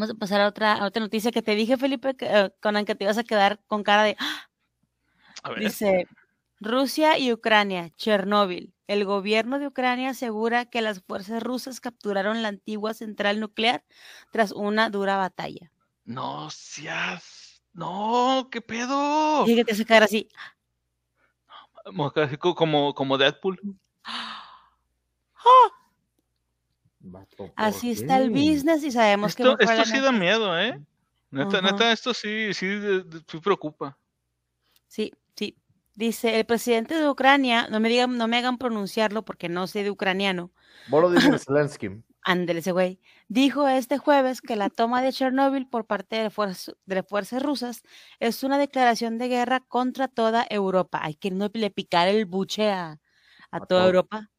Vamos a pasar a otra, otra noticia que te dije, Felipe, eh, con la que te ibas a quedar con cara de... ¡Ah! Dice, Rusia y Ucrania, Chernóbil. El gobierno de Ucrania asegura que las fuerzas rusas capturaron la antigua central nuclear tras una dura batalla. No seas. No, ¿qué pedo? Y que te sacar así. Como, como Deadpool. Así está el business y sabemos que... Esto sí da miedo, ¿eh? Neta, neta, esto sí, sí, sí preocupa. Sí, sí. Dice, el presidente de Ucrania, no me digan, no me hagan pronunciarlo porque no sé de ucraniano. Volodymyr Zelensky. Ándele ese güey. Dijo este jueves que la toma de Chernóbil por parte de, de fuerzas rusas es una declaración de guerra contra toda Europa. Hay que no le picar el buche a, toda Europa.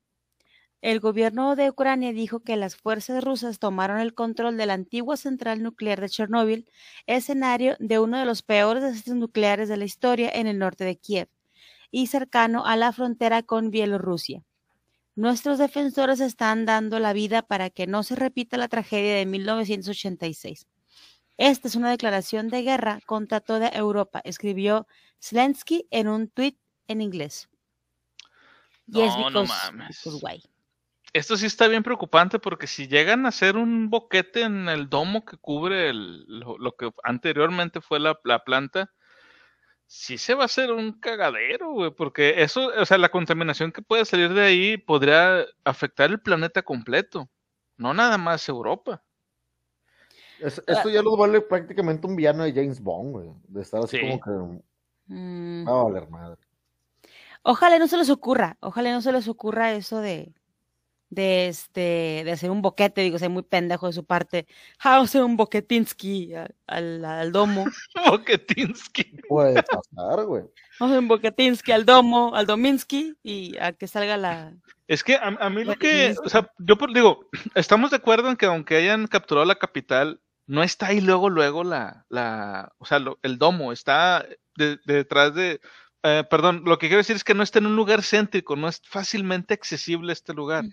El gobierno de Ucrania dijo que las fuerzas rusas tomaron el control de la antigua central nuclear de Chernóbil, escenario de uno de los peores desastres nucleares de la historia en el norte de Kiev y cercano a la frontera con Bielorrusia. Nuestros defensores están dando la vida para que no se repita la tragedia de 1986. Esta es una declaración de guerra contra toda Europa, escribió Zelensky en un tuit en inglés. No, no mames. Esto sí está bien preocupante porque si llegan a hacer un boquete en el domo que cubre lo, que anteriormente fue la, planta, sí se va a hacer un cagadero, güey, porque eso, o sea, la contaminación que puede salir de ahí podría afectar el planeta completo, no nada más Europa. esto ya lo vale prácticamente un villano de James Bond, güey, de estar así como que... Mm. Va a valer madre. Ojalá no se les ocurra, ojalá no se les ocurra eso de, de este de hacer un boquete, digo, soy muy pendejo de su parte. Vamos a hacer un boquetinsky al, al, domo. boquetinsky. Puede pasar, güey. Vamos a hacer un boquetinsky al domo, al dominsky y a que salga la. Es que a, mí lo que, o sea, yo digo, estamos de acuerdo en que aunque hayan capturado la capital, no está ahí luego, luego la, la, o sea, el domo está detrás de, eh, perdón, lo que quiero decir es que no está en un lugar céntrico, no es fácilmente accesible este lugar.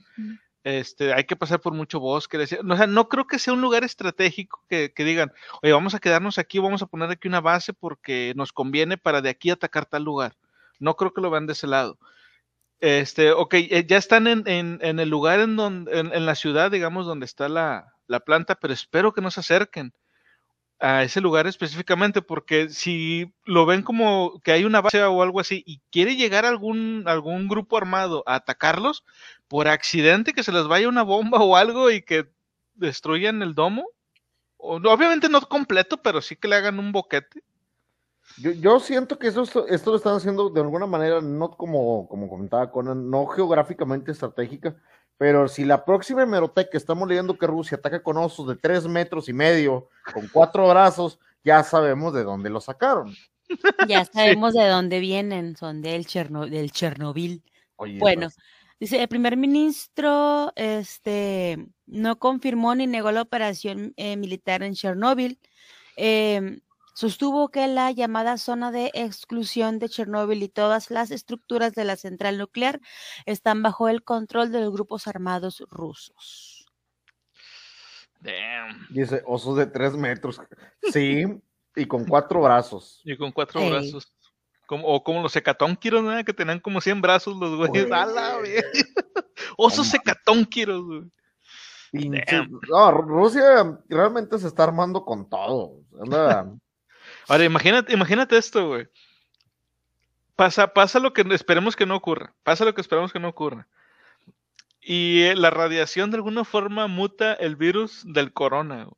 Este, hay que pasar por mucho bosque. O sea, no creo que sea un lugar estratégico que, digan, oye, vamos a quedarnos aquí, vamos a poner aquí una base porque nos conviene para de aquí atacar tal lugar. No creo que lo vean de ese lado. Este, ok, eh, ya están en, en, el lugar en donde, en, la ciudad, digamos, donde está la, la planta, pero espero que no se acerquen a ese lugar específicamente, porque si lo ven como que hay una base o algo así y quiere llegar algún, algún grupo armado a atacarlos, por accidente que se les vaya una bomba o algo y que destruyan el domo, o, obviamente no completo, pero sí que le hagan un boquete. Yo, yo siento que eso, esto lo están haciendo de alguna manera, no como, como comentaba Conan, no geográficamente estratégica, pero si la próxima hemeroteca estamos leyendo que Rusia ataca con osos de tres metros y medio, con cuatro brazos, ya sabemos de dónde lo sacaron. Ya sabemos de dónde vienen, son del, del Chernobyl. bueno, dice el primer ministro este, no confirmó ni negó la operación eh, militar en Chernobyl. Eh, Sostuvo que la llamada zona de exclusión de Chernóbil y todas las estructuras de la central nuclear están bajo el control de los grupos armados rusos. Damn. Dice, osos de tres metros. Sí, y con cuatro brazos. Y con cuatro brazos. Como, o como los hecatónquiros, ¿no? que tenían como 100 brazos los güeyes. Osos hecatónquiros, güey. No, Rusia realmente se está armando con todo. Anda, Ahora, imagínate, imagínate esto, güey. Pasa, pasa lo que esperemos que no ocurra. Pasa lo que esperemos que no ocurra. Y eh, la radiación de alguna forma muta el virus del corona. Güey.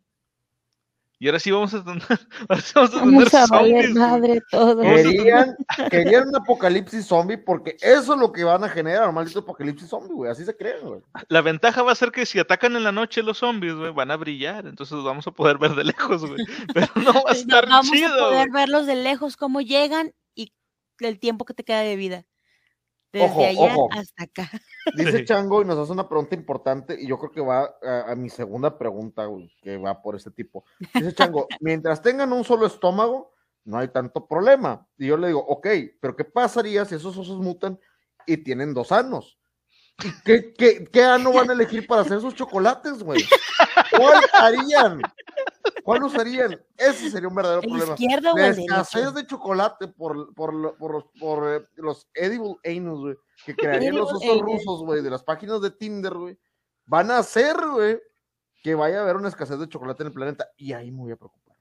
Y ahora sí vamos a tener, vamos a tener zombies. Madre todo. Querían, querían, un apocalipsis zombie porque eso es lo que van a generar, un maldito apocalipsis zombie, güey. Así se creen, güey. La ventaja va a ser que si atacan en la noche los zombies, güey, van a brillar. Entonces los vamos a poder ver de lejos, güey. Pero no va a estar no, vamos chido. Vamos a poder verlos de lejos, cómo llegan y el tiempo que te queda de vida. Desde allá hasta acá. Dice Chango y nos hace una pregunta importante y yo creo que va a, mi segunda pregunta, que va por este tipo. Dice Chango, mientras tengan un solo estómago, no hay tanto problema. Y yo le digo, ok, pero ¿qué pasaría si esos osos mutan y tienen dos anos? ¿Y qué, qué, qué ano van a elegir para hacer esos chocolates, güey? ¿Cuál harían? ¿Cuál usarían? Ese sería un verdadero ¿El problema. izquierdo La escasez de chocolate por, por, lo- por los, por, eh, los edible anus, güey, que crearían los osos rusos, güey, de las páginas de Tinder, güey, van a hacer, güey, que vaya a haber una escasez de chocolate en el planeta. Y ahí me voy a preocupar.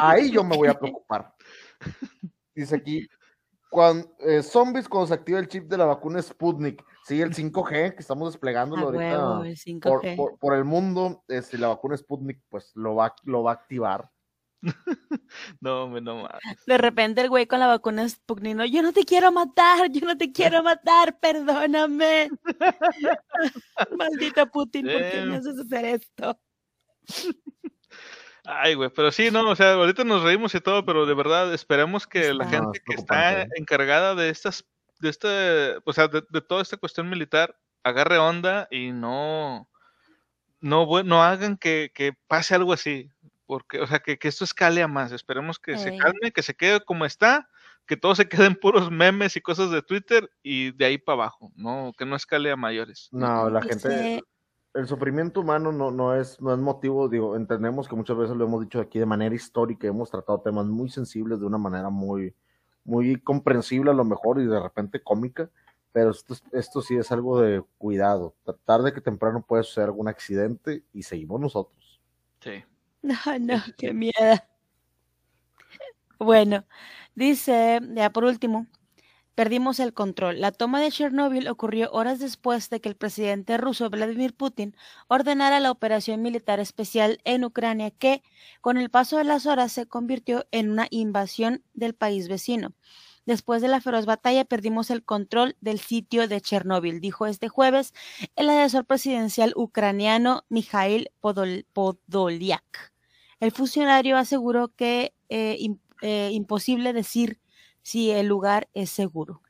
Ahí yo me voy a preocupar. Dice aquí, cuando, zombies cuando se activa el chip de la vacuna Sputnik. Sí, el 5G que estamos desplegándolo A ahorita huevo, el por, 5G. por- por el mundo, este, la vacuna Sputnik, pues lo va, lo va a activar. No, hombre, no mames. De repente el güey con la vacuna Sputnik, no, yo no te quiero matar, yo no te quiero matar, perdóname. Maldito Putin, ¿por qué me Damn. haces hacer esto? Ay, güey, pero sí, no, o sea, ahorita nos reímos y todo, pero de verdad esperemos que la Está- gente que está encargada de estas, de este, o sea, de, de toda esta cuestión militar, agarre onda y no, no, no hagan que, que pase algo así, porque, o sea, que, que esto escale a más. Esperemos que se calme, que se quede como está, que todo se queden puros memes y cosas de Twitter y de ahí para abajo, no, que no escale a mayores. No, la gente, el sufrimiento humano no, no, es, no es motivo, digo, entendemos que muchas veces lo hemos dicho aquí de manera histórica, hemos tratado temas muy sensibles de una manera muy, muy comprensible a lo mejor y de repente cómica, pero esto, es- esto sí es algo de cuidado. Tarde que temprano puede suceder algún accidente y seguimos nosotros. Sí. No, no, qué miedo. Bueno, dice, ya por último, perdimos el control. La toma de Chernóbil ocurrió horas después de que el presidente ruso Vladimir Putin ordenara la operación militar especial en Ucrania que, con el paso de las horas, se convirtió en una invasión del país vecino. Después de la feroz batalla perdimos el control del sitio de Chernóbil, dijo este jueves el asesor presidencial ucraniano Mikhail Podol- Podolyak. El funcionario aseguró que eh, eh, imposible decir si el lugar es seguro.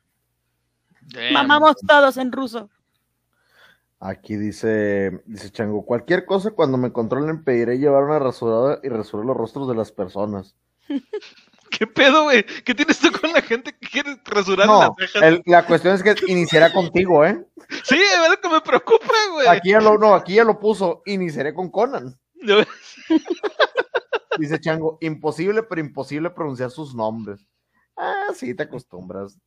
Damn. Mamamos todos en ruso. Aquí dice, dice Chango, cualquier cosa cuando me controlen pediré llevar una rasuradora y rasurar los rostros de las personas. ¿Qué pedo, güey? ¿Qué tienes tú con la gente que quiere rasurar No, las cejas? el- la cuestión es que iniciará contigo, ¿eh? Sí, es lo que me preocupa, güey. Aquí ya lo, no, aquí ya lo puso, iniciaré con Conan. Dice Chango, imposible, pero imposible pronunciar sus nombres. Ah, sí, te acostumbras.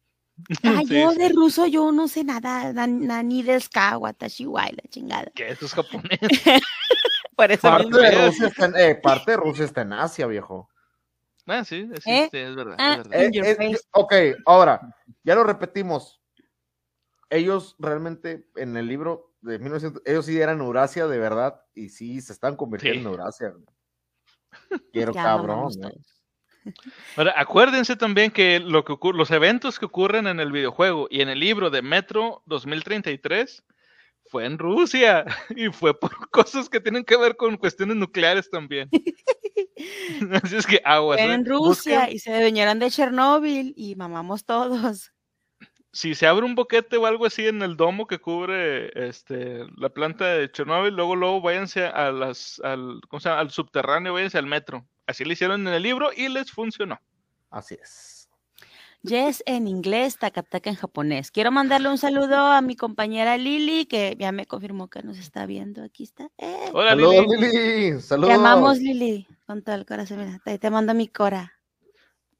Ah, Sí, yo sí. de ruso yo no sé nada, na- nani deska, watashi wa, la chingada. ¿Qué? Eso es japonés. Por eso Parte mismo. de. Rusia está en, eh, parte de Rusia está en Asia, viejo. Ah, sí, sí, ¿Eh? sí, es verdad. Ah, es verdad. Eh, ok, ahora, ya lo repetimos. Ellos realmente en el libro de 1900, ellos sí eran Eurasia de verdad y sí se están convirtiendo Sí. en Eurasia. Quiero Ya cabrón. todos. Ahora, acuérdense también que lo que los eventos que ocurren en el videojuego y en el libro de Metro 2033 fue en Rusia y fue por cosas que tienen que ver con cuestiones nucleares también. Así es que aguas. Fue ¿eh? en Rusia Busquen- y se vinieron de Chernóbil y mamamos todos. si se abre un boquete o algo así en el domo que cubre este la planta de Chernobyl, luego luego váyanse a las al, ¿cómo se llama? al subterráneo, váyanse al metro. Así lo hicieron en el libro y les funcionó. Así es. Yes en inglés, Takataka en japonés. Quiero mandarle un saludo a mi compañera Lili, que ya me confirmó que nos está viendo. Aquí está. Eh. Hola, Saludos, Lili. Lili. Te Saludos. amamos, Lili, con todo el corazón. Mira, te, te mando mi cora.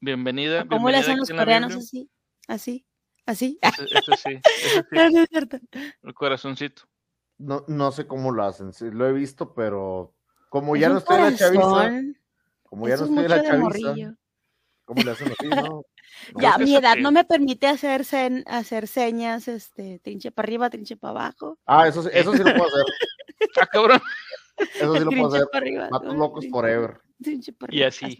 Bienvenida. ¿O ¿Cómo le hacen los coreanos así? ¿Así? ¿Así? Eso, eso sí, eso sí, No, no es cierto. el corazoncito. No, no sé cómo lo hacen, sí, lo he visto, pero como ya no estoy en la chaviza, como ya Eso no es estoy en mucho la de chaviza, morrillo. ¿cómo le hacen así? No, no, Ya, mi edad no me permite hacer, sen- hacer señas, este, trinche para arriba, trinche para abajo. Ah, eso, sí- eso sí lo puedo hacer. Ah, cabrón. Eso sí lo puedo hacer. para arriba. Matos ¿no? locos Trinche- forever. trinche para Y arriba, así.